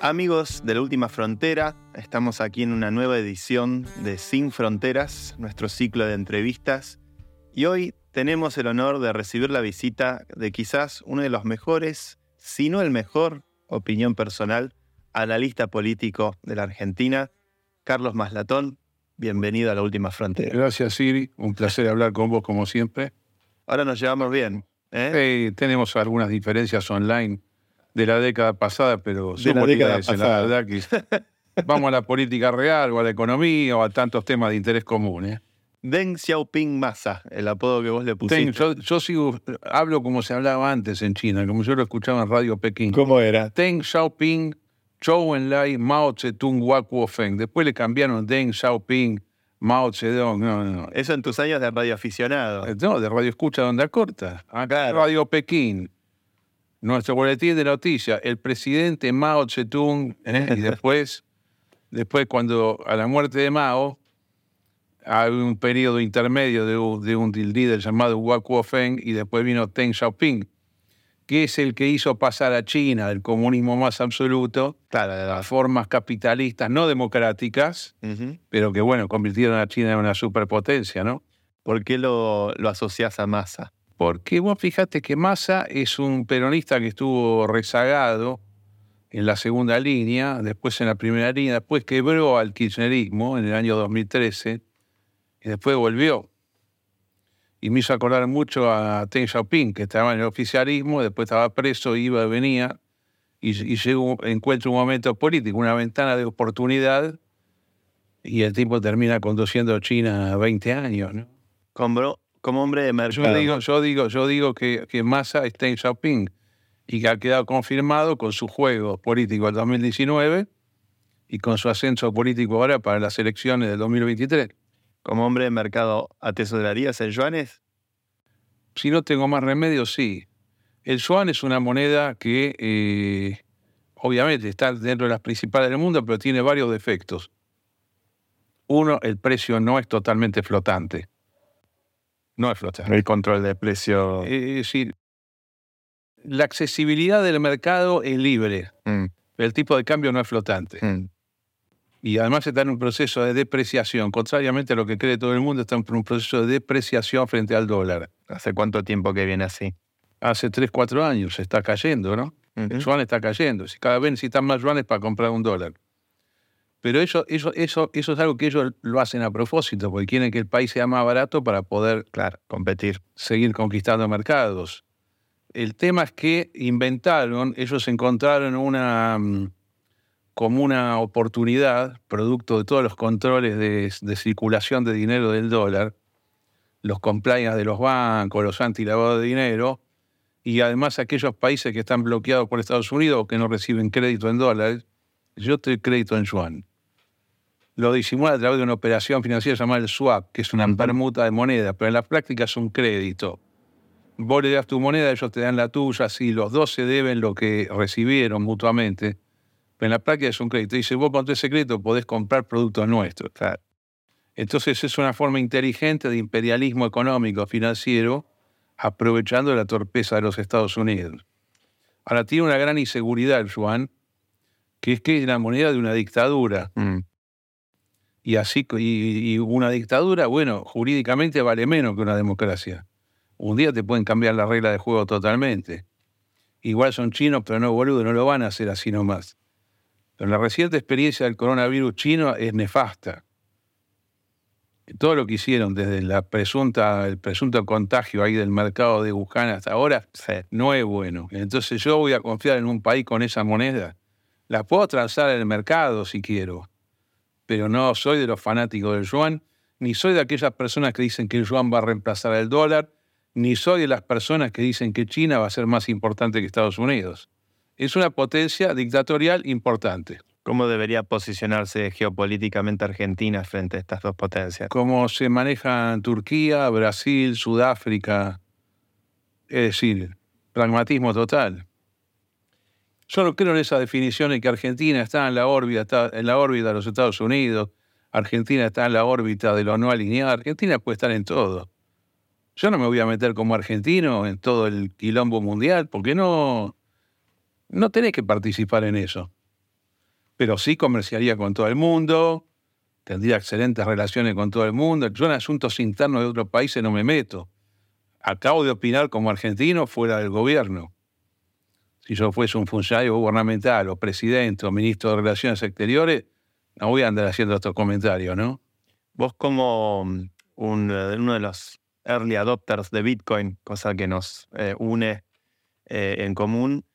Amigos de la Última Frontera, estamos aquí en una nueva edición de Sin Fronteras, nuestro ciclo de entrevistas, y hoy tenemos el honor de recibir la visita de quizás uno de los mejores, si no el mejor, opinión personal, analista político de la Argentina, Carlos Maslatón. Bienvenido a la Última Frontera. Gracias, Siri. Un placer hablar con vos como siempre. Ahora nos llevamos bien. ¿eh? tenemos algunas diferencias online de la década pasada, pero de la década pasada. La verdad que vamos a la política real o a la economía o a tantos temas de interés común. ¿eh? Deng Xiaoping Massa, el apodo que vos le pusiste. yo, sigo, hablo como se hablaba antes en China, como yo lo escuchaba en Radio Pekín. ¿Cómo era? Deng Xiaoping, Zhou Enlai, Mao Zedong, Hua Feng. Después le cambiaron Deng Xiaoping, Mao Zedong. No, no. Eso en tus años de radio aficionado. Eh, no, de radio escucha donde corta. Acá, Radio Pekín nuestro boletín de noticias, el presidente Mao Zedong, ¿eh? y después, después cuando a la muerte de Mao, hay un periodo intermedio de, de un líder llamado Hua Kuo-feng y después vino Deng Xiaoping, que es el que hizo pasar a China del comunismo más absoluto claro, a las formas capitalistas no democráticas, pero que bueno, convirtieron a China en una superpotencia, ¿no? ¿Por qué lo, lo asocias a Massa? Porque vos fíjate que Massa es un peronista que estuvo rezagado en la segunda línea, después en la primera línea, después quebró al kirchnerismo en el año 2013 y después volvió. Y me hizo acordar mucho a Deng Xiaoping, que estaba en el oficialismo, después estaba preso, iba y venía, y, y encuentra un momento político, una ventana de oportunidad, y el tipo termina conduciendo China 20 años. ¿no? Como hombre de mercado. Yo digo, yo digo, yo digo que, que Massa está en Xiaoping y que ha quedado confirmado con su juego político del 2019 y con su ascenso político ahora para las elecciones del 2023. Como hombre de mercado, ¿atesorarías el yuanes? Si no tengo más remedio, sí. El yuan es una moneda que eh, obviamente está dentro de las principales del mundo, pero tiene varios defectos. Uno, el precio no es totalmente flotante. No es flotante. El control de precio. Eh, es decir, la accesibilidad del mercado es libre. Mm. El tipo de cambio no es flotante. Mm. Y además está en un proceso de depreciación. Contrariamente a lo que cree todo el mundo, está en un proceso de depreciación frente al dólar. ¿Hace cuánto tiempo que viene así? Hace 3, 4 años está cayendo, ¿no? El yuan está cayendo. Cada vez necesitan más yuanes para comprar un dólar. Pero eso, eso, eso, eso es algo que ellos lo hacen a propósito, porque quieren que el país sea más barato para poder claro, competir. Seguir conquistando mercados. El tema es que inventaron, ellos encontraron una mm, como una oportunidad, producto de todos los controles de, circulación de dinero del dólar, los compliance de los bancos, los antilavados de dinero, y además aquellos países que están bloqueados por Estados Unidos o que no reciben crédito en dólares, yo te crédito en yuan lo disimula a través de una operación financiera llamada el swap, que es una permuta de moneda, pero en la práctica es un crédito. Vos le das tu moneda, ellos te dan la tuya, así los dos se deben lo que recibieron mutuamente, pero en la práctica es un crédito. Dice, vos con ese crédito podés comprar productos nuestros. Entonces es una forma inteligente de imperialismo económico, financiero, aprovechando la torpeza de los Estados Unidos. Ahora tiene una gran inseguridad el yuan, que es que es la moneda de una dictadura. Mm y así y, una dictadura, bueno, jurídicamente vale menos que una democracia. Un día te pueden cambiar la regla de juego totalmente. Igual son chinos, pero no boludo, no lo van a hacer así nomás. Pero la reciente experiencia del coronavirus chino es nefasta. Todo lo que hicieron desde la presunta, el presunto contagio ahí del mercado de Wuhan hasta ahora no es bueno. Entonces yo voy a confiar en un país con esa moneda. La puedo transar en el mercado si quiero pero no soy de los fanáticos del yuan, ni soy de aquellas personas que dicen que el yuan va a reemplazar al dólar, ni soy de las personas que dicen que China va a ser más importante que Estados Unidos. Es una potencia dictatorial importante. ¿Cómo debería posicionarse geopolíticamente Argentina frente a estas dos potencias? ¿Cómo se manejan Turquía, Brasil, Sudáfrica? Es decir, pragmatismo total. Yo no creo en esa definición en que Argentina está en la órbita, está en la órbita de los Estados Unidos, Argentina está en la órbita de lo no alineado. Argentina puede estar en todo. Yo no me voy a meter como argentino en todo el quilombo mundial, porque no, no tenés que participar en eso. pero sí comerciaría con todo el mundo, tendría excelentes relaciones con todo el mundo. Yo en asuntos internos de otros países no me meto. Acabo de opinar como argentino fuera del gobierno. Si yo fuese un funcionario gubernamental o presidente o ministro de Relaciones Exteriores, no voy a andar haciendo estos comentarios, ¿no? Vos como mm, uno de los early adopters de Bitcoin, cosa que nos eh, une eh, en común,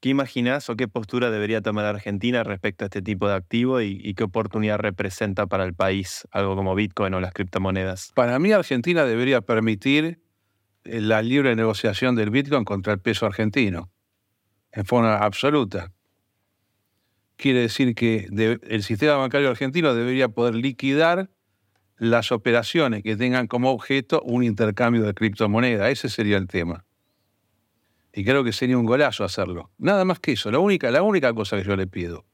¿Qué imaginas o qué postura debería tomar Argentina respecto a este tipo de activo y, qué oportunidad representa para el país algo como Bitcoin o las criptomonedas? Para mí, Argentina debería permitir eh, la libre negociación del Bitcoin contra el peso argentino, en forma absoluta. Quiere decir que el sistema bancario argentino debería poder liquidar las operaciones que tengan como objeto un intercambio de criptomoneda. Ese sería el tema. Y creo que sería un golazo hacerlo. Nada más que eso. La única, la única cosa que yo le pido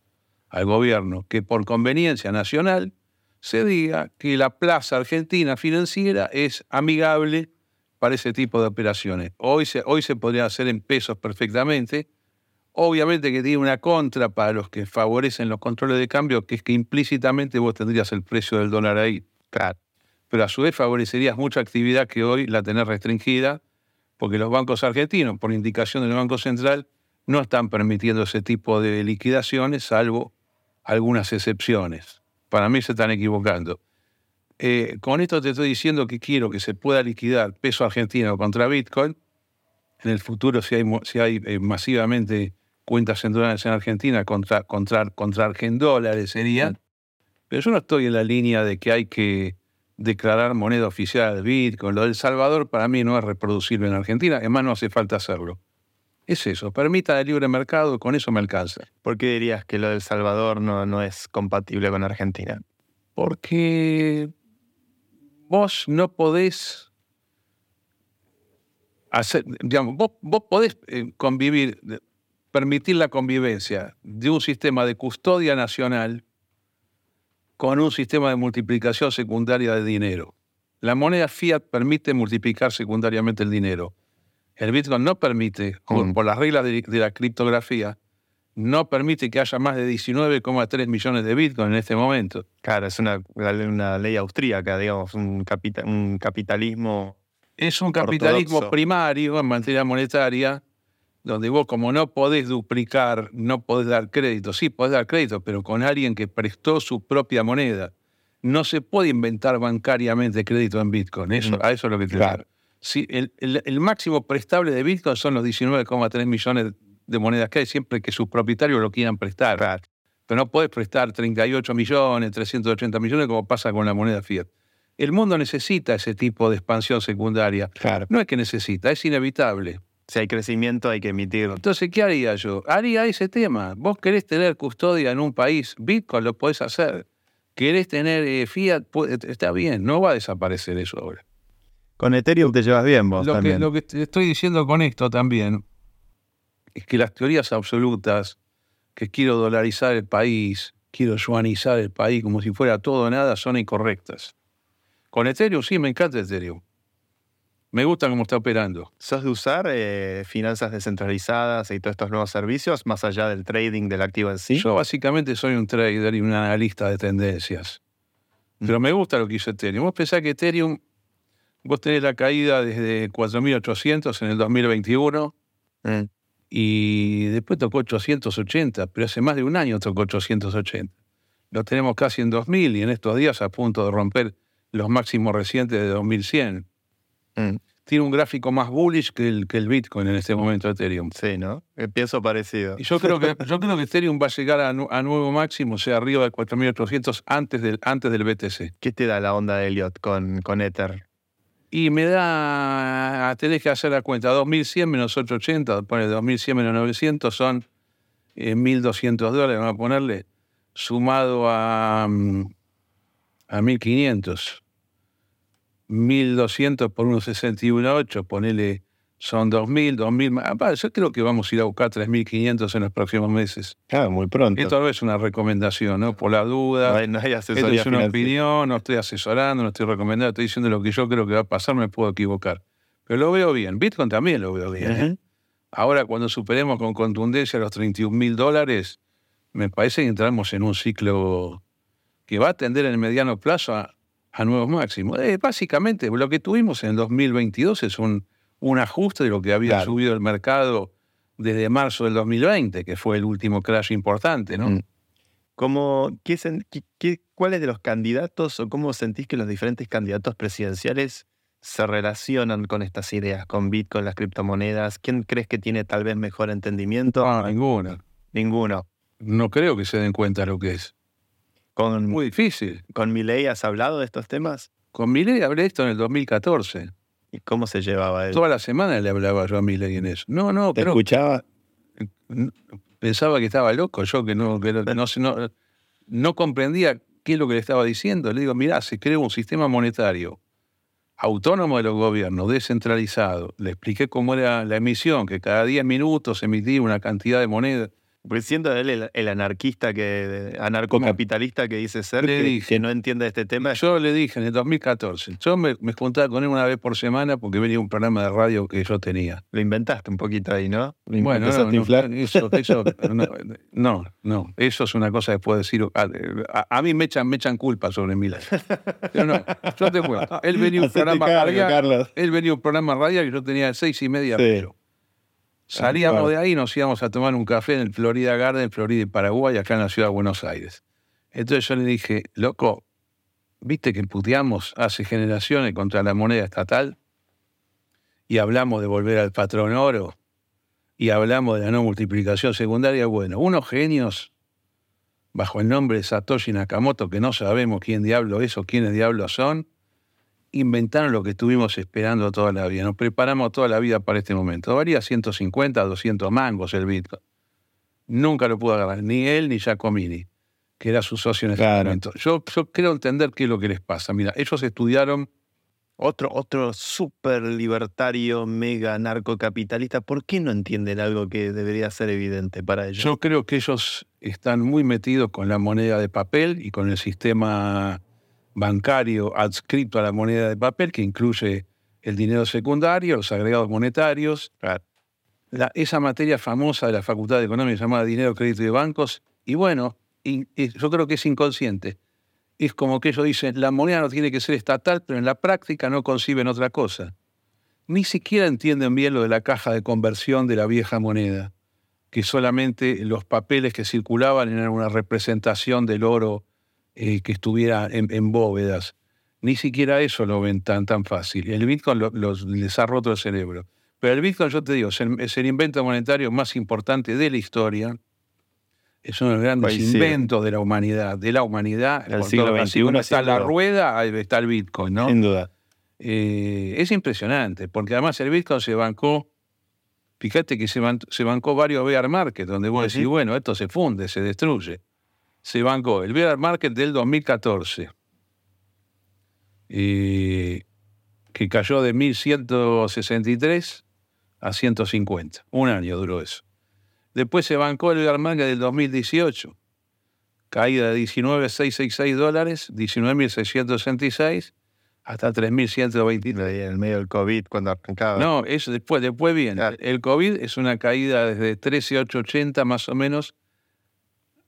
al gobierno, que por conveniencia nacional se diga que la plaza argentina financiera es amigable para ese tipo de operaciones. Hoy se, hoy se podría hacer en pesos perfectamente. Obviamente que tiene una contra para los que favorecen los controles de cambio, que es que implícitamente vos tendrías el precio del dólar ahí. Claro. Pero a su vez favorecerías mucha actividad que hoy la tenés restringida porque los bancos argentinos, por indicación del Banco Central, no están permitiendo ese tipo de liquidaciones, salvo algunas excepciones. Para mí se están equivocando. Eh, con esto te estoy diciendo que quiero que se pueda liquidar peso argentino contra Bitcoin. En el futuro, si hay, si hay eh, masivamente cuentas centrales en Argentina contra, contra, contra argendólares serían. Pero yo no estoy en la línea de que hay que declarar moneda oficial Bitcoin. Lo del Salvador para mí no es reproducible en Argentina, además no hace falta hacerlo. Es eso, permita el libre mercado, con eso me alcanza. ¿Por qué dirías que lo del Salvador no, no es compatible con Argentina? Porque vos no podés hacer, digamos, vos, vos podés eh, convivir, permitir la convivencia de un sistema de custodia nacional con un sistema de multiplicación secundaria de dinero. La moneda fiat permite multiplicar secundariamente el dinero. El Bitcoin no permite, mm. por las reglas de, la criptografía, no permite que haya más de 19,3 millones de Bitcoin en este momento. Claro, es una, una ley austríaca, digamos, un, un capitalismo. Es un capitalismo primario en materia monetaria donde vos como no podés duplicar, no podés dar crédito, sí podés dar crédito, pero con alguien que prestó su propia moneda. No se puede inventar bancariamente crédito en Bitcoin, eso, mm. a eso es lo que te claro. Sí, el, máximo prestable de Bitcoin son los 19,3 millones de monedas que hay siempre que sus propietarios lo quieran prestar. Pero no podés prestar 38 millones, 380 millones como pasa con la moneda fiat. El mundo necesita ese tipo de expansión secundaria. Claro. No es que necesita, es inevitable. Si hay crecimiento, hay que emitirlo. Entonces, ¿qué haría yo? Haría ese tema. Vos querés tener custodia en un país, Bitcoin lo podés hacer. Querés tener eh, Fiat, está bien, no va a desaparecer eso ahora. Con Ethereum te llevas bien vos lo también. Que, lo que estoy diciendo con esto también es que las teorías absolutas, que quiero dolarizar el país, quiero yuanizar el país como si fuera todo o nada, son incorrectas. Con Ethereum sí, me encanta Ethereum. Me gusta cómo está operando. ¿Sos de usar eh, finanzas descentralizadas y todos estos nuevos servicios más allá del trading del activo en sí? Yo básicamente soy un trader y un analista de tendencias. Mm. Pero me gusta lo que hizo Ethereum. Vos pensás que Ethereum, vos tenés la caída desde 4.800 en el 2021 mm. y después tocó 880, pero hace más de un año tocó 880. Lo tenemos casi en 2.000 y en estos días a punto de romper los máximos recientes de 2100. Mm. Tiene un gráfico más bullish que el, que el Bitcoin en este momento de Ethereum. Sí, ¿no? Pienso parecido. Y yo creo que, yo creo que Ethereum va a llegar a, nuevo máximo, o sea, arriba de 4.800 antes del, antes del BTC. ¿Qué te da la onda de Elliot con, con Ether? Y me da, tenés que hacer la cuenta, 2.100 menos 880, pone 2.100 menos 900 son 1.200 eh, dólares, vamos a ponerle, sumado a, mm, a 1.500. 1.200 por 1.61.8, ponele, son 2.000, 2.000. Yo creo que vamos a ir a buscar 3.500 en los próximos meses. Ah, muy pronto. Esto no es una recomendación, ¿no? Por la duda. No hay, asesoría es una opinión, no estoy asesorando, no estoy recomendando, estoy diciendo lo que yo creo que va a pasar, me puedo equivocar. Pero lo veo bien. Bitcoin también lo veo bien. ¿eh? Ahora, cuando superemos con contundencia los 31 mil dólares, me parece que entramos en un ciclo que va a tender en el mediano plazo a, nuevos máximos. Eh, básicamente, lo que tuvimos en el 2022 es un, un ajuste de lo que había subido el mercado desde marzo del 2020, que fue el último crash importante, ¿no? Mm. ¿Cómo, qué, ¿Cuáles de los candidatos o cómo sentís que los diferentes candidatos presidenciales se relacionan con estas ideas, con Bitcoin, las criptomonedas? ¿Quién crees que tiene tal vez mejor entendimiento? Ah, ninguno. Ninguno. No creo que se den cuenta lo que es. Con, Muy difícil. ¿Con Milei has hablado de estos temas? Con Milei hablé esto en el 2014. ¿Y cómo se llevaba él? Toda la semana le hablaba yo a Milei en eso. No, no, ¿Te escuchaba? Pensaba que estaba loco, yo que no, que no, no, no comprendía qué es lo que le estaba diciendo. Le digo, mirá, se creó un sistema monetario autónomo de los gobiernos, descentralizado. Le expliqué cómo era la emisión, que cada 10 minutos se emitía una cantidad de moneda. Porque siendo él el, anarquista, que anarcocapitalista que dice ser, que, no entiende este tema. Yo le dije en el 2014, yo me, me, juntaba con él una vez por semana porque venía un programa de radio que yo tenía. Lo inventaste un poquito ahí, ¿no? bueno, no, eso, eso, no, no, eso es una cosa que puedo decir. A, mí me echan, me echan culpa sobre mí. Yo no, yo te cuento. Él venía un programa radial. Él venía un programa radial que yo tenía seis y media, pero Salíamos de ahí y nos íbamos a tomar un café en el Florida Garden, Florida y Paraguay, acá en la ciudad de Buenos Aires. Entonces yo le dije, loco, ¿viste que puteamos hace generaciones contra la moneda estatal? Y hablamos de volver al patrón oro y hablamos de la no multiplicación secundaria. Bueno, unos genios bajo el nombre de Satoshi Nakamoto, que no sabemos quién diablo es o quiénes diablos son, inventaron lo que estuvimos esperando toda la vida. Nos preparamos toda la vida para este momento. Varía 150, 200 mangos el Bitcoin. Nunca lo pudo agarrar, ni él ni Giacomini, que era su socio en ese momento. Yo, yo creo entender qué es lo que les pasa. Mira, ellos estudiaron otro, otro súper libertario, mega narcocapitalista, ¿por qué no entienden algo que debería ser evidente para ellos? Yo creo que ellos están muy metidos con la moneda de papel y con el sistema bancario adscrito a la moneda de papel, que incluye el dinero secundario, los agregados monetarios, esa materia famosa de la Facultad de Economía llamada dinero, crédito y bancos, y bueno, yo creo que es inconsciente. Es como que ellos dicen, la moneda no tiene que ser estatal, pero en la práctica no conciben otra cosa. Ni siquiera entienden bien lo de la caja de conversión de la vieja moneda, que solamente los papeles que circulaban eran una representación del oro eh, que estuviera en, bóvedas. Ni siquiera eso lo ven tan, tan fácil. El Bitcoin les ha roto el cerebro. Pero el Bitcoin, yo te digo, es el, invento monetario más importante de la historia. Es uno de los grandes inventos de la humanidad. De la humanidad. El siglo XXI. está la rueda, ahí está el Bitcoin, ¿no? Sin duda. Eh, es impresionante, porque además el Bitcoin se bancó, fíjate que se, bancó varios bear market, donde vos decís, bueno, esto se funde, se destruye se bancó el bear market del 2014, que cayó de 1.163 a 150. Un año duró eso. Después se bancó el bear market del 2018, caída de 19.666 dólares, 19.666 hasta 3.120. En el medio del COVID, cuando arrancaba. No, eso después, después bien. El COVID es una caída desde 13.880 más o menos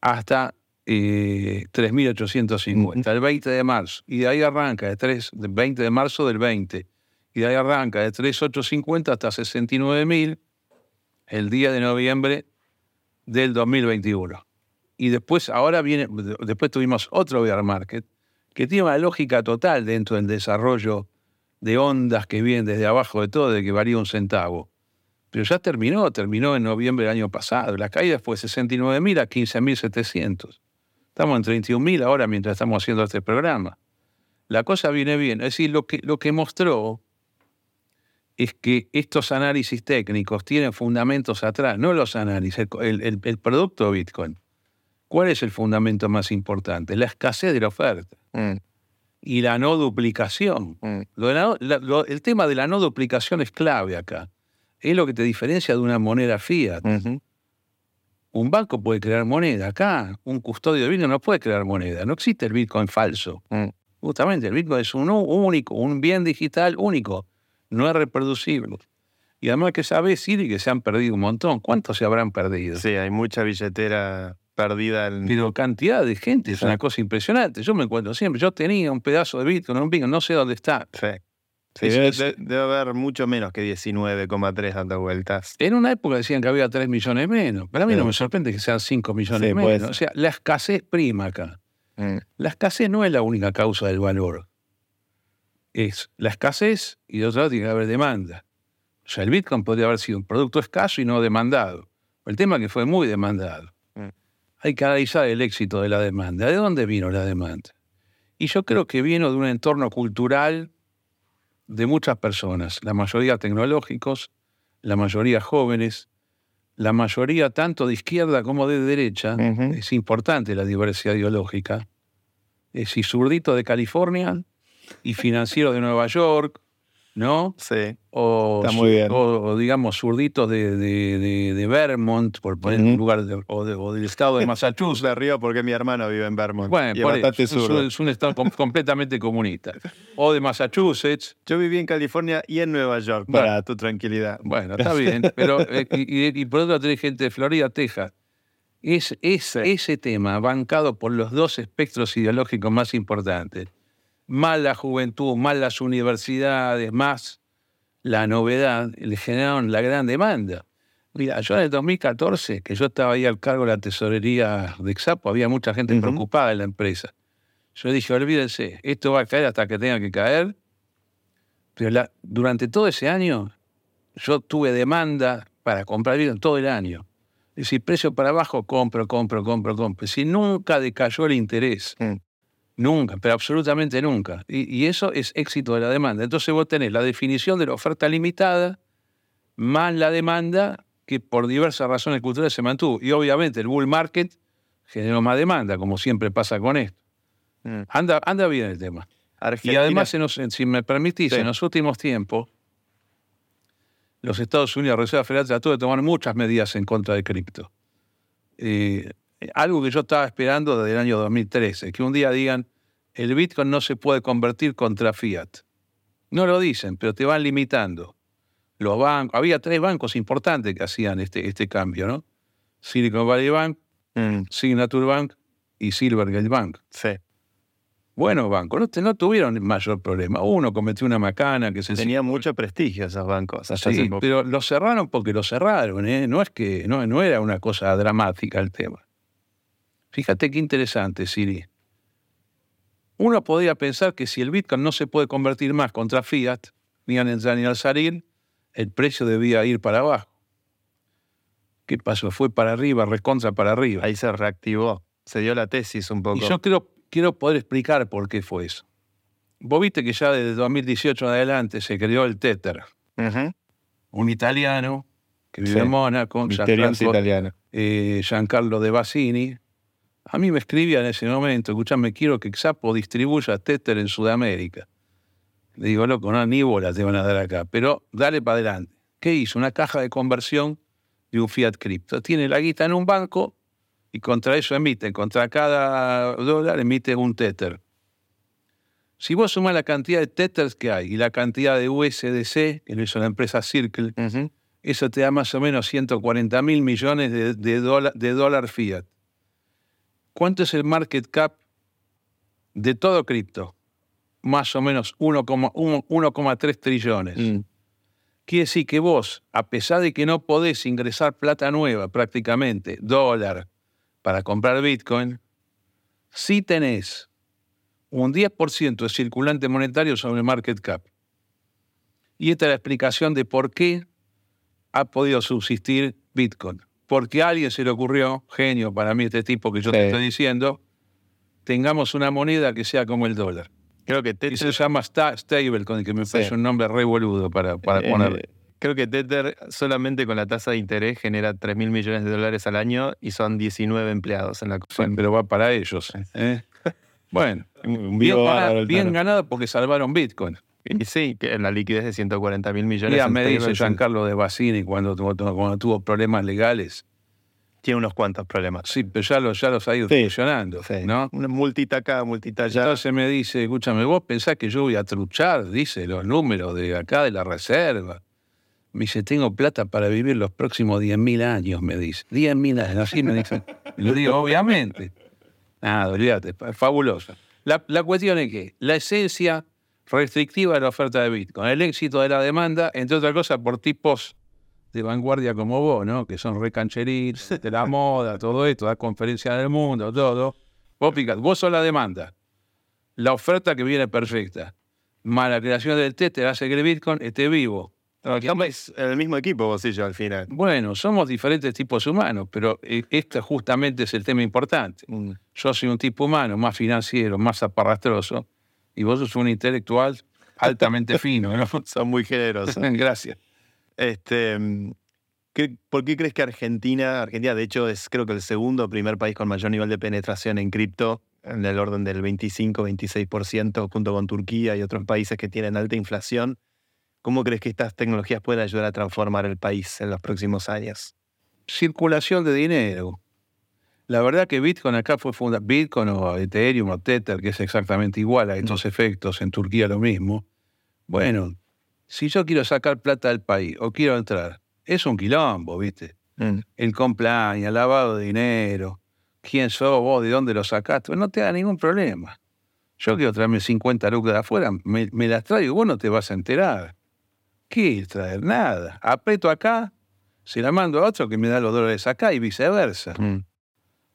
hasta 3.850, el 20 de marzo. Y de ahí arranca, de 3, 20 de marzo del 20. Y de ahí arranca de 3.850 hasta 69.000 el día de noviembre del 2021. Y después, ahora viene, después tuvimos otro bear market que tiene una lógica total dentro del desarrollo de ondas que vienen desde abajo de todo, de que varía un centavo. Pero ya terminó, terminó en noviembre del año pasado. La caída fue 69.000 a 15.700. Estamos en 31.000 ahora mientras estamos haciendo este programa. La cosa viene bien. Es decir, lo que, lo que mostró es que estos análisis técnicos tienen fundamentos atrás, no los análisis, el, producto Bitcoin. ¿Cuál es el fundamento más importante? La escasez de la oferta mm. y la no duplicación. Mm. el tema de la no duplicación es clave acá. Es lo que te diferencia de una moneda fiat. Un banco puede crear moneda. Acá, un custodio de Bitcoin no puede crear moneda. No existe el Bitcoin falso. Mm. Justamente, el Bitcoin es un único, un bien digital único. No es reproducible. Y además que sabes, Siri, que se han perdido un montón. ¿Cuántos se habrán perdido? Sí, hay mucha billetera perdida en... Pero cantidad de gente, es Sí. una cosa impresionante. Yo me encuentro siempre, yo tenía un pedazo de Bitcoin, un Bitcoin, no sé dónde está. Sí. Sí, debe, haber mucho menos que 19,3 dando vueltas. En una época decían que había 3 millones menos, pero a mí Sí. no me sorprende que sean 5 millones Sí, menos. O sea, la escasez prima acá. Mm. La escasez no es la única causa del valor. Es la escasez y de otro lado tiene que haber demanda. O sea, el Bitcoin podría haber sido un producto escaso y no demandado. El tema es que fue muy demandado. Mm. Hay que analizar el éxito de la demanda. ¿De dónde vino la demanda? Y yo creo que vino de un entorno cultural de muchas personas, la mayoría tecnológicos, la mayoría jóvenes, la mayoría tanto de izquierda como de derecha. Es importante la diversidad ideológica. Es y zurdito de California y financiero de Nueva York, ¿no? Sí. O, Está muy bien. o- o, digamos zurditos de, de- de- de Vermont, por poner un lugar, de- o, de- o del estado de Massachusetts. De río porque mi hermano vive en Vermont. Bueno, y bastante es, un- es un estado com- completamente comunista. O de Massachusetts. Yo viví en California y en Nueva York, Bueno. para tu tranquilidad. Bueno, está bien. Pero, eh, y, y- y por otro lado tenés gente de Florida, Texas. Es, es Sí. ese tema bancado por los dos espectros ideológicos más importantes. Más la juventud, más las universidades, más la novedad, le generaron la gran demanda. Mira, yo en el 2014, que yo estaba ahí al cargo de la tesorería de Exapo, había mucha gente preocupada en la empresa. Yo dije, olvídense, esto va a caer hasta que tenga que caer. Pero la- durante todo ese año, yo tuve demanda para comprar Bitcoin todo el año. Es decir, precio para abajo, compro, compro, compro, compro. Si nunca decayó el interés. Mm. Nunca, pero absolutamente nunca. Y, y eso es éxito de la demanda. Entonces vos tenés la definición de la oferta limitada más la demanda que por diversas razones culturales se mantuvo. Y obviamente el bull market generó más demanda, como siempre pasa con esto. Mm. Anda, anda bien el tema. Y además, en los- si me permitís, Sí. en los últimos tiempos, los Estados Unidos, la Reserva Federal, trató de tomar muchas medidas en contra de cripto. Eh, algo que yo estaba esperando desde el año 2013, que un día digan, el Bitcoin no se puede convertir contra fiat. No lo dicen, pero te van limitando. Los bancos, había tres bancos importantes que hacían este, este cambio, ¿no? Silicon Valley Bank, Mm, Signature Bank y Silvergate Bank. sí. Buenos bancos, no, no tuvieron mayor problema. Uno cometió una macana que se Tenía mucho prestigio esos bancos. hasta Sí, pero lo cerraron porque lo cerraron, ¿eh? No es que no, no era una cosa dramática el tema. Fíjate qué interesante, Siri. Uno podría pensar que si el Bitcoin no se puede convertir más contra fiat, ni al entrar ni al salir, el precio debía ir para abajo. ¿Qué pasó? Fue para arriba, recontra para arriba. Ahí se reactivó. Se dio la tesis un poco. Y yo quiero, quiero poder explicar por qué fue eso. Vos viste que ya desde 2018 en adelante se creó el Tether, un italiano que vive Sí. en Mónaco, Misterioso Giancarlo, italiano. eh, Giancarlo De Bassini. A mí me escribía en ese momento, escuchame, quiero que Xapo distribuya Tether en Sudamérica. Le digo, loco, no, ni bolas te van a dar acá, pero dale para adelante. ¿Qué hizo? Una caja de conversión de un fiat cripto. Tiene la guita en un banco y contra eso emite, contra cada dólar emite un Tether. Si vos sumás la cantidad de Tethers que hay y la cantidad de USDC, que lo hizo la empresa Circle, eso te da más o menos 140 mil millones de, de, dólar, de dólar fiat. ¿Cuánto es el market cap de todo cripto? Más o menos 1,1 1,3 trillones. Mm. Quiere decir que vos, a pesar de que no podés ingresar plata nueva prácticamente, dólar, para comprar Bitcoin, sí tenés un 10% de circulante monetario sobre el market cap. Y esta es la explicación de por qué ha podido subsistir Bitcoin. Porque a alguien se le ocurrió, genio para mí este tipo que yo Sí. te estoy diciendo, tengamos una moneda que sea como el dólar. Creo que Y Tether, se llama sta- stable, con el que me Sí. parece un nombre re boludo para, para eh, ponerle. creo que Tether solamente con la tasa de interés genera 3 mil millones de dólares al año y son 19 empleados en la Bueno, compañía. pero va para ellos. ¿eh? Bueno, Un bien, vivo gana- bárbaro el bien ganado porque salvaron Bitcoin. Y sí, que la liquidez de 140 mil millones. Ya me dice Giancarlo de Bassini cuando, tuvo- cuando tuvo problemas legales. Tiene unos cuantos problemas. Sí, pero ya los, ya los ha ido Sí, solucionando, Sí. ¿no? Una multita acá, multita allá. Entonces me dice, escúchame, vos pensás que yo voy a truchar, dice, los números de acá de la reserva. Me dice, tengo plata para vivir los próximos 10.000 años, me dice. 10.000 años, así me dice. Y le digo, obviamente. Nada, olvídate, es fabuloso. La, la cuestión es que la esencia restrictiva de la oferta de Bitcoin, el éxito de la demanda, entre otras cosas, por tipos de vanguardia como vos, ¿no? Que son recancheritos, de la moda, todo esto, da conferencias del mundo, todo. Vos picas, vos sos la demanda. La oferta que viene perfecta. Más la creación del test te hace que el Bitcoin esté vivo. Estamos en el mismo equipo vos y yo al final. Bueno, somos diferentes tipos humanos, pero este justamente es el tema importante. Mm. Yo soy un tipo humano, más financiero, más aparrastroso, y vos sos un intelectual altamente fino, ¿no? Son muy generosos. Gracias. Este, ¿qué- ¿Por qué crees que Argentina, Argentina de hecho es creo que el segundo primer país con mayor nivel de penetración en cripto, en el orden del 25-26%, junto con Turquía y otros países que tienen alta inflación? ¿Cómo crees que estas tecnologías pueden ayudar a transformar el país en los próximos años? circulación de dinero. La verdad que Bitcoin acá fue fundado, Bitcoin o Ethereum o Tether, que es exactamente igual a estos efectos, en Turquía lo mismo. Bueno, si yo quiero sacar plata del país o quiero entrar, es un quilombo, ¿viste? El compliance, el lavado de dinero, quién sos vos, de dónde lo sacaste, no te da ningún problema. Yo quiero traerme 50 lucas de afuera, me, me las traigo y vos no te vas a enterar. ¿Qué traer? Nada. Aprieto acá, se la mando a otro que me da los dólares acá y viceversa. Mm.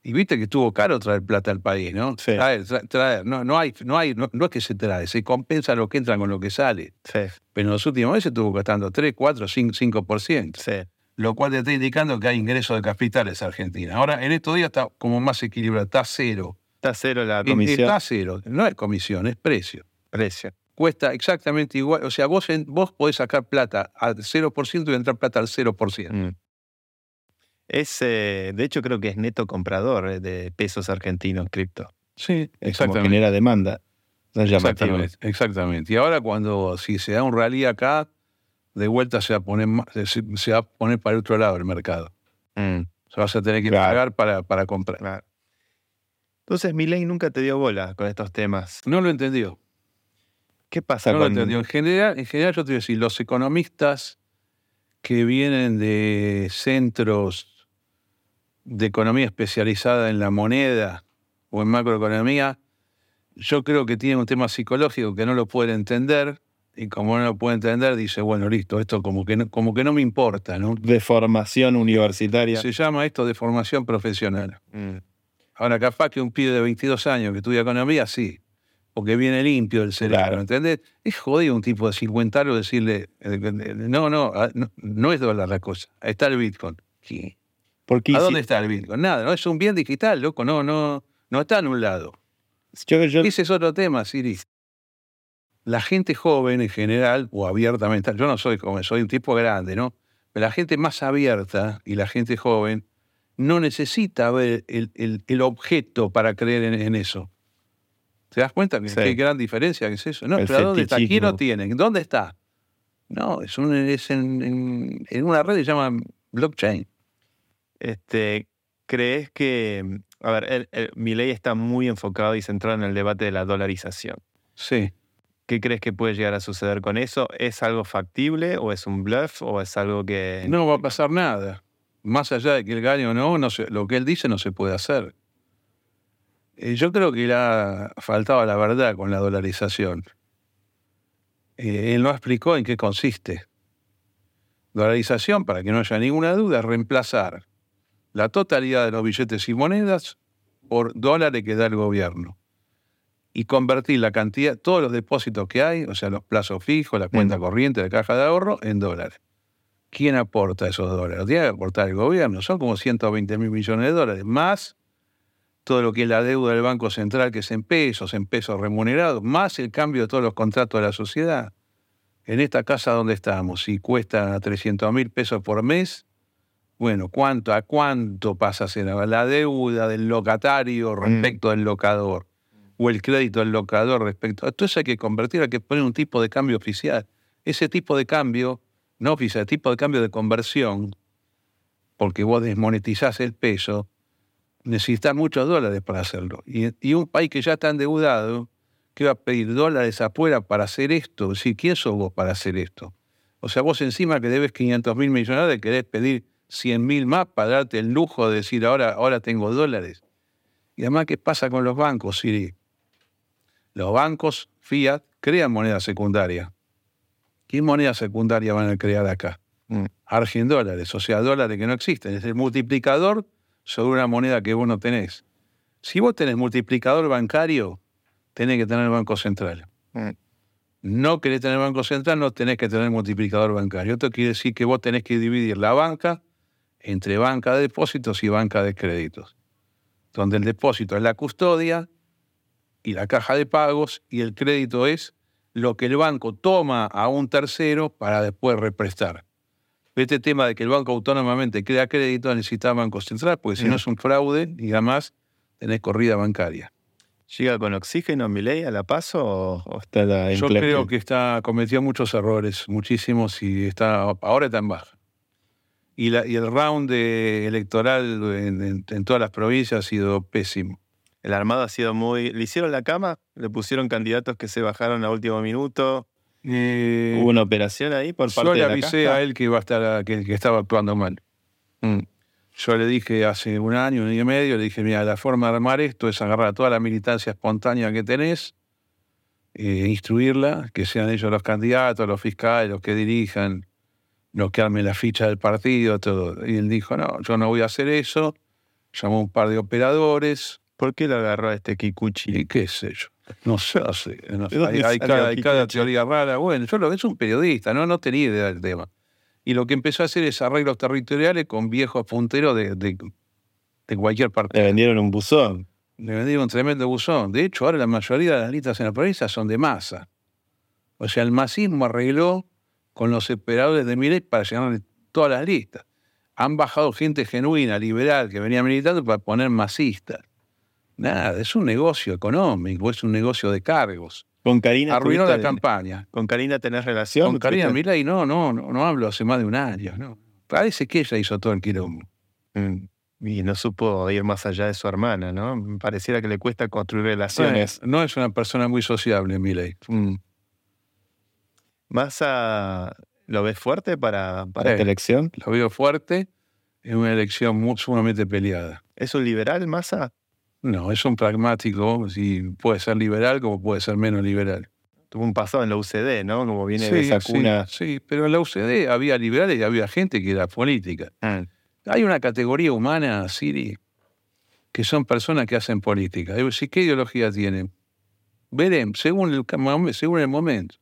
Y viste que estuvo caro traer plata al país, ¿no? Sí. Traer, tra- traer. No, no, hay, no, hay, no, no es que se trae, se compensa lo que entra con lo que sale. Sí, Pero en los últimos meses estuvo gastando 3, 4, 5, 5%. sí. Lo cual te está indicando que hay ingresos de capitales a Argentina. Ahora, en estos días está como más equilibrado, está cero. Está cero la comisión. Está cero. No es comisión, es precio. Precio. Cuesta exactamente igual. O sea, vos, en- vos podés sacar plata al 0% y entrar plata al 0%. Mm. Es, eh, de hecho, creo que es neto comprador eh, de pesos argentinos cripto. Sí, Es como genera demanda. Exactamente, exactamente. Y ahora cuando si se da un rally acá, de vuelta se va a poner, se, se va a poner para el otro lado el mercado. Mm, O sea, vas a tener que Claro. pagar para, para comprar. claro. Entonces, Milei nunca te dio bola con estos temas. No lo entendió. ¿Qué pasa No lo entendió. En general, en general, yo te voy a decir, los economistas que vienen de centros de economía especializada en la moneda o en macroeconomía, yo creo que tienen un tema psicológico que no lo pueden entender y como no lo pueden entender, dice, bueno, listo, esto como que no, como que no me importa, ¿no? de formación universitaria? Se llama esto de formación profesional. Mm, Ahora, capaz que un pibe de 22 años que estudia economía, sí, porque viene limpio el cerebro, Claro. ¿entendés? Es jodido un tipo de 50 años decirle, eh, no, no, ah, no, no es dólar la cosa, está el Bitcoin. ¿Qué? Porque ¿A si- dónde está el Bitcoin? Nada, no es un bien digital, loco, no, no, no está en un lado. yo, yo- Ese es otro tema, Siri. La gente joven en general, o abiertamente, yo no soy joven, soy un tipo grande, ¿no? Pero la gente más abierta y la gente joven no necesita ver el, el- el objeto para creer en, en eso. ¿Te das cuenta? que Sí. Qué gran diferencia que es eso. No, El pero ¿a ¿dónde está? ¿Quién lo tiene? ¿Dónde está? No, es, un- es en, en- en una red que se llama blockchain. Este, ¿crees que, a ver, el, el- Milei está muy enfocado y centrado en el debate de la dolarización? Sí. ¿Qué crees que puede llegar a suceder con eso? ¿Es algo factible o es un bluff o es algo que... No va a pasar nada. Más allá de que él gane o no, no se- lo que él dice no se puede hacer. Eh, yo creo que le ha faltado la verdad con la dolarización. Eh, él no explicó en qué consiste. Dolarización, para que no haya ninguna duda, es reemplazar la totalidad de los billetes y monedas por dólares que da el gobierno. Y convertir la cantidad, todos los depósitos que hay, o sea, los plazos fijos, la cuenta corriente de caja de ahorro, en dólares. ¿Quién aporta esos dólares? Tiene que aportar el gobierno. Son como 120 mil millones de dólares, más todo lo que es la deuda del Banco Central, que es en pesos, en pesos remunerados, más el cambio de todos los contratos de la sociedad. En esta casa donde estamos, si cuesta 300 mil pesos por mes, bueno, ¿cuánto, ¿a cuánto pasa a ser la deuda del locatario respecto del locador? O el crédito del locador respecto a... Eso hay que convertir, hay que poner un tipo de cambio oficial. Ese tipo de cambio, no oficial, tipo de cambio de conversión, porque vos desmonetizás el peso, necesitas muchos dólares para hacerlo. Y, y un país que ya está endeudado, que va a pedir dólares afuera para hacer esto, si ¿quién sos vos para hacer esto? O sea, vos encima que debes 500 mil millones, querés pedir 100 mil más para darte el lujo de decir ahora, ahora tengo dólares. Y además, ¿qué pasa con los bancos, Siri? Los bancos Fiat crean moneda secundaria. ¿Qué moneda secundaria van a crear acá? Mm. Argent dólares, o sea, dólares que no existen. Es el multiplicador sobre una moneda que vos no tenés. Si vos tenés multiplicador bancario, tenés que tener el Banco Central. Mm. No querés tener Banco Central, no tenés que tener multiplicador bancario. Esto quiere decir que vos tenés que dividir la banca entre banca de depósitos y banca de créditos, donde el depósito es la custodia y la caja de pagos y el crédito es lo que el banco toma a un tercero para después represtar. Este tema de que el banco autónomamente crea crédito necesita Banco Central, porque si no es un fraude y además tenés corrida bancaria. ¿Llega con oxígeno mi ley a la paso o, está en Yo creo que está cometió muchos errores, muchísimos, y está ahora está en baja. Y, la, y el round electoral en, todas las provincias ha sido pésimo. El armado ha sido muy... ¿Le hicieron la cama? ¿Le pusieron candidatos que se bajaron a último minuto? Eh, ¿Hubo una operación ahí por parte de la Yo le avisé a él que, iba a estar, que, estaba actuando mal. Mm. Yo le dije hace un año, un año y medio, le dije, mira, la forma de armar esto es agarrar a toda la militancia espontánea que tenés, eh, instruirla, que sean ellos los candidatos, los fiscales, los que dirijan, los que armen la ficha del partido, todo. Y él dijo, no, yo no voy a hacer eso. Llamó un par de operadores, ¿Por qué lo agarró a este Kikuchi? ¿Y qué sé yo? No sé, hay, cada, teoría rara. Bueno, yo lo es un periodista, ¿no? no tenía idea del tema. Y lo que empezó a hacer es arreglos territoriales con viejos punteros de, de, cualquier parte. Le vendieron un buzón. Le vendieron un tremendo buzón. De hecho, ahora la mayoría de las listas en la provincia son de masa. O sea, el masismo arregló con los operadores de Milet para llenar todas las listas. Han bajado gente genuina, liberal, que venía militando para poner masistas. Nada, es un negocio económico, es un negocio de cargos. Con Karina. Arruinó la campaña. ¿Con Karina tenés relación? Con Karina Milay no, no, no, no hablo hace más de un año. No. Parece que ella hizo todo el quilombo. Mm, y no supo ir más allá de su hermana, ¿no? Pareciera que le cuesta construir relaciones. No es, una persona muy sociable, Milay. Mm. ¿Massa lo ves fuerte para, para esta elección? Lo veo fuerte. Es una elección muy, sumamente peleada. ¿Es un liberal, Massa? No, es un pragmático, si puede ser liberal como puede ser menos liberal. Tuvo un pasado en la UCD, ¿no? Como viene de esa cuna. Sí, pero en la UCD había liberales y había gente que era política. Ah. Hay una categoría humana, Siri, que son personas que hacen política. ¿Qué ideología tienen? Veremos, según el, según el momento.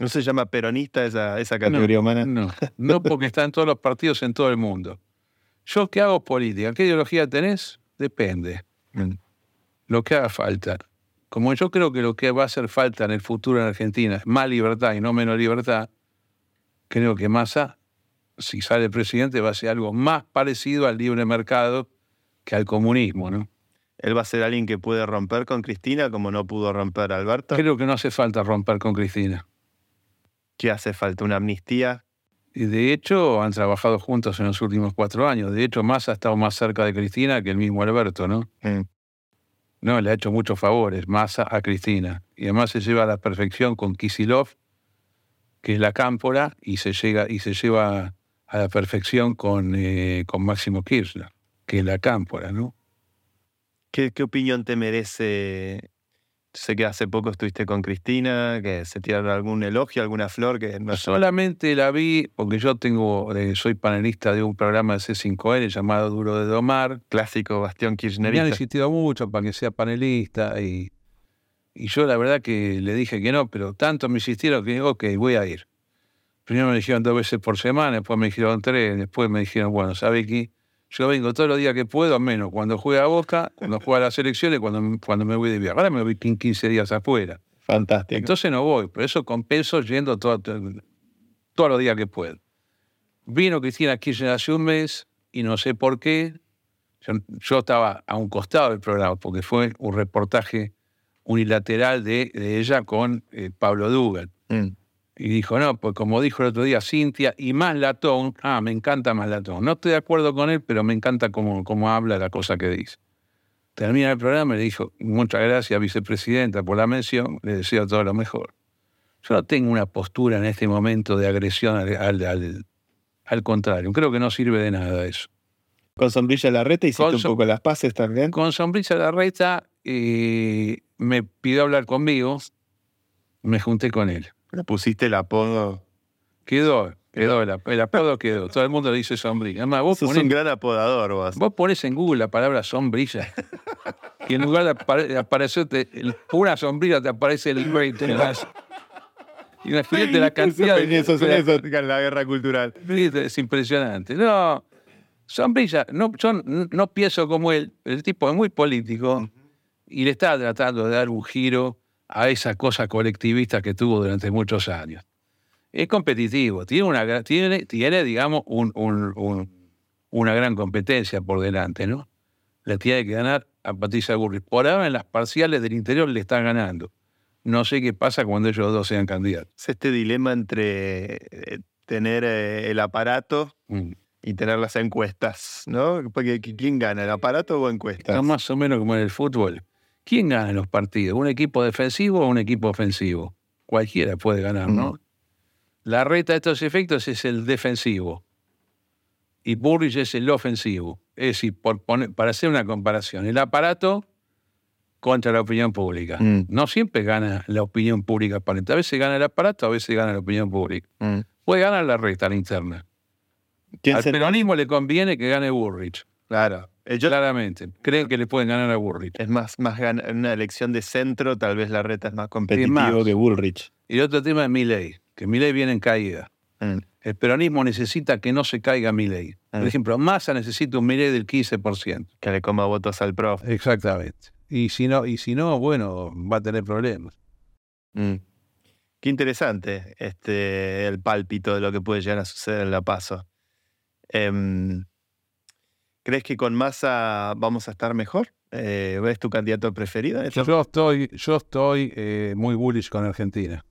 ¿No se llama peronista esa, esa categoría humana? No, no porque está en todos los partidos en todo el mundo. Yo qué hago política, ¿qué ideología tenés? Depende. Lo que haga falta. Como yo creo que lo que va a hacer falta en el futuro en Argentina es más libertad y no menos libertad, creo que Massa, si sale presidente, va a ser algo más parecido al libre mercado que al comunismo, ¿no? ¿Él va a ser alguien que puede romper con Cristina como no pudo romper Alberto? Creo que no hace falta romper con Cristina. ¿Qué hace falta? ¿Una amnistía? Y de hecho, han trabajado juntos en los últimos cuatro años. De hecho, más ha estado más cerca de Cristina que el mismo Alberto, ¿no? Mm. No, le ha hecho muchos favores, Massa a Cristina. Y además se lleva a la perfección con Kisilov, que es la cámpora, y se, llega, y se lleva a la perfección con, eh, con Máximo Kirchner, que es la cámpora, ¿no? ¿Qué, ¿Qué opinión te merece Sé que hace poco estuviste con Cristina, que se tiraron algún elogio, alguna flor que no Solamente la vi porque yo tengo, eh, soy panelista de un programa de C5N llamado Duro de Domar. Clásico Bastión Kirchnerista. Me han insistido mucho para que sea panelista y, y yo la verdad que le dije que no, pero tanto me insistieron que digo, ok, voy a ir. Primero me dijeron dos veces por semana, después me dijeron tres, después me dijeron, bueno, ¿sabe qué? Yo vengo todos los días que puedo, menos cuando juega a Boca, cuando juega las elecciones, cuando, cuando me voy de viaje. Ahora me voy 15 días afuera. Fantástico. Entonces no voy, por eso compenso yendo todo, todos los días que puedo. Vino Cristina Kirchner hace un mes y no sé por qué. Yo, estaba a un costado del programa porque fue un reportaje unilateral de, ella con eh, Pablo Dugan. Mm. Y dijo, no, pues como dijo el otro día Cintia, y más latón, ah, me encanta más latón. No estoy de acuerdo con él, pero me encanta cómo, cómo habla la cosa que dice. Termina el programa y le dijo, muchas gracias, vicepresidenta, por la mención, le deseo todo lo mejor. Yo no tengo una postura en este momento de agresión al, al- al- al contrario. Creo que no sirve de nada eso. Con sombrilla la reta hiciste un poco las paces también. Con Sombrilla Larreta eh, me pidió hablar conmigo. Me junté con él. Le pusiste el apodo. Quedó, quedó, el, ap- el apodo quedó. Todo el mundo le dice sombrilla. Además, vos Sos ponés, un gran apodador vos. vos ponés en Google la palabra sombrilla. y en lugar de, apare- de aparecerte una sombrilla, te aparece el rey. te vas. Imagínate la cantidad de. Eso es eso, la guerra cultural. Es impresionante. No, Sombrilla, no, yo no pienso como él. El tipo es muy político y le está tratando de dar un giro a esa cosa colectivista que tuvo durante muchos años. Es competitivo, tiene, una, tiene, tiene digamos, un- un- un- una gran competencia por delante, ¿no? Le tiene que ganar a Patricia Burris. Por ahora en las parciales del interior le está ganando. No sé qué pasa cuando ellos dos sean candidatos. Es este dilema entre eh, tener eh, el aparato Mm. y tener las encuestas, ¿no? Porque ¿qui- ¿quién gana, el aparato o encuestas? Está más o menos como en el fútbol. ¿Quién gana en los partidos? ¿Un equipo defensivo o un equipo ofensivo? Cualquiera puede ganar, ¿no? La reta de estos efectos es el defensivo. Y Burrich es el ofensivo. Es decir, por poner- para hacer una comparación, el aparato contra la opinión pública. Mm. No siempre gana la opinión pública aparente. A veces gana el aparato, a veces gana la opinión pública. Mm. Puede ganar la reta, la interna. ¿Quién Al se- peronismo le conviene que gane Burrich. Claro. Eh, yo- Claramente. Creen que le pueden ganar a Burrich. es más, más una elección de centro, tal vez la reta es más competitivo más. que Bullrich. Y el otro tema es Milei, que Milei viene en caída. Mm. El peronismo necesita que no se caiga Milei. Por Ah. ejemplo, Massa necesita un Milei del 15%. Que le coma votos al prof. Exactamente. Y si no, y si no bueno, va a tener problemas. Mm. Qué interesante este, el pálpito de lo que puede llegar a suceder en La Paso. Em, ¿Crees que con Massa vamos a estar mejor? Eh, ¿Ves tu candidato preferido? este- Yo estoy, yo estoy eh, muy bullish con Argentina.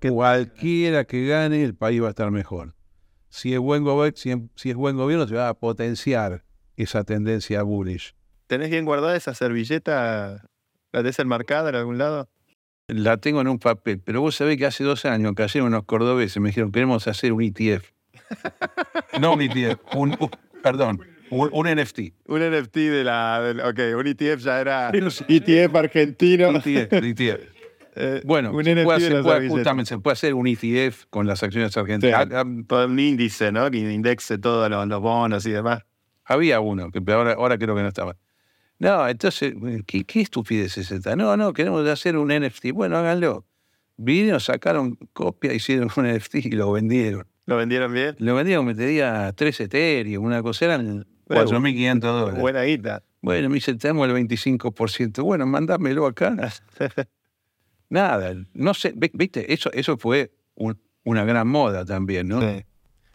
Cualquiera que gane, el país va a estar mejor. Si es buen, gobe- si, si es buen gobierno, se va a potenciar esa tendencia bullish. ¿Tenés bien guardada esa servilleta? ¿La tenés enmarcada en algún lado? La tengo en un papel, pero vos sabés que hace dos años cayeron unos cordobeses y me dijeron, queremos hacer un ETF. No un ETF, un, un- perdón, un, un NFT. Un NFT de la. del- ok, un ETF ya era. ETF argentino. ETF, ETF. Eh, Bueno, un se NFT puede, de hacer- puede- justamente se puede hacer un ETF con las acciones argentinas. Sí. Ah, Todo un índice, ¿no? Que indexe todos los, los bonos y demás. Había uno, que pero ahora, ahora creo que no estaba. No, entonces, ¿qué, qué estupidez es esta? No, no, queremos hacer un NFT. Bueno, háganlo. Vinieron, sacaron copia, hicieron un NFT y lo vendieron. ¿Lo vendieron bien? Lo vendieron, me tenía 3 Ethereum, una cosa, eran Bueno, 4.500 dólares. Buena guita. Bueno, me dice, tenemos el 25%. Bueno, mándamelo acá. Nada, no sé, vi- viste, eso, eso fue un- una gran moda también, ¿no? Sí.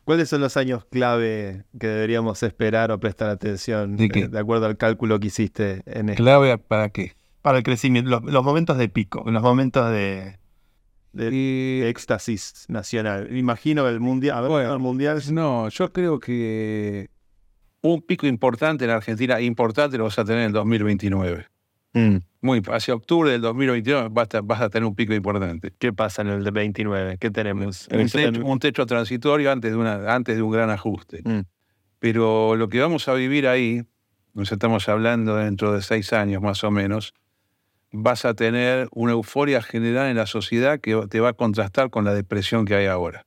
¿Cuáles son los años clave que deberíamos esperar o prestar atención ¿De qué? eh, de acuerdo al cálculo que hiciste en esto? ¿Clave para qué? Para el crecimiento, los, los momentos de pico, los momentos de, de Y- éxtasis nacional. Imagino el mundial, a ver, Bueno, el mundial No, yo creo que un pico importante en Argentina, importante lo vas a tener en el 2029. Mm. Muy, hacia octubre del 2029 vas a, vas a tener un pico importante. ¿Qué pasa en el de 29? ¿Qué tenemos? Un techo, un techo transitorio antes de, una, antes de un gran ajuste. Mm. Pero lo que vamos a vivir ahí, nos estamos hablando dentro de seis años más o menos, vas a tener una euforia general en la sociedad que te va a contrastar con la depresión que hay ahora,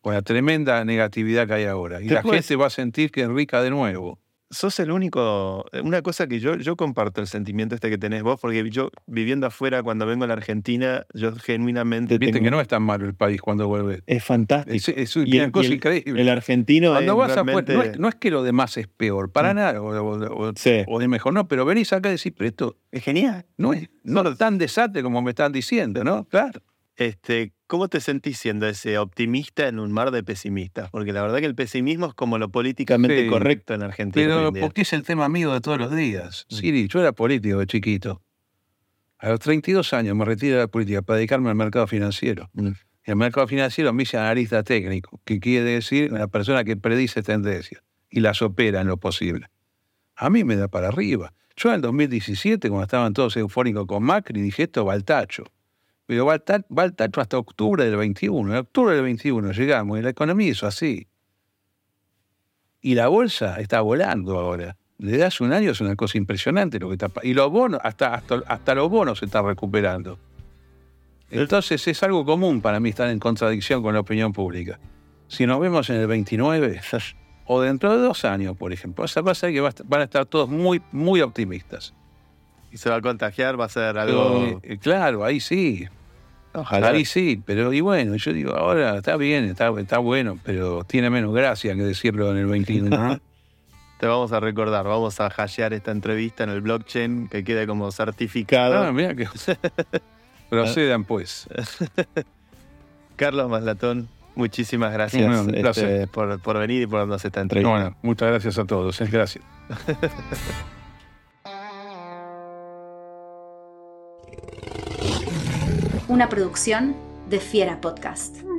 con la tremenda negatividad que hay ahora. Y la gente va a sentir que es rica de nuevo. Sos el único. eh, Una cosa que yo, yo comparto el sentimiento este que tenés vos, porque yo viviendo afuera, cuando vengo a la Argentina, yo genuinamente. Viste tengo- que no es tan malo el país cuando vuelve. Es fantástico. Es, es Y una el- cosa y el- increíble. El argentino Cuando es vas afuera, realmente- no es, no es que lo demás es peor, para Mm. nada, o, o- o- Sí. o es mejor, no, pero venís acá y decís, pero esto es genial. no es no tan desastre como me están diciendo, ¿no? Claro. Este, ¿Cómo te sentís siendo ese optimista en un mar de pesimistas? Porque la verdad que el pesimismo es como lo políticamente Sí. correcto en Argentina. Pero porque es el tema mío de todos los días. Mm. Siri, yo era político de chiquito. A los 32 años me retiré de la política para dedicarme al mercado financiero. Mm. Y el mercado financiero me hice analista técnico, que quiere decir una persona que predice tendencias y las opera en lo posible. A mí me da para arriba. Yo en el 2017, cuando estaban todos eufóricos con Macri, dije, esto va al tacho. Pero va, va al tacho hasta octubre del 21. En octubre del 21 llegamos y la economía hizo así. Y la bolsa está volando ahora. Desde hace un año es una cosa impresionante lo que está Y los bonos, hasta, hasta, hasta los bonos se están recuperando. Entonces es algo común para mí estar en contradicción con la opinión pública. Si nos vemos en el 29 o dentro de dos años, por ejemplo, va a ser que van a estar todos muy, muy optimistas. Y se va a contagiar, va a ser algo... Eh, claro, ahí sí. Ahí sí, pero y bueno, yo digo, ahora está bien, está, está bueno, pero tiene menos gracia que decirlo en el 21. Te vamos a recordar, vamos a hashear esta entrevista en el blockchain que quede como certificado. Ah, mira que... Procedan pues. Carlos Maslatón, muchísimas gracias este, por, por, venir y por darnos esta entrevista. Bueno, muchas gracias a todos. Gracias. Una producción de Fiera Podcast.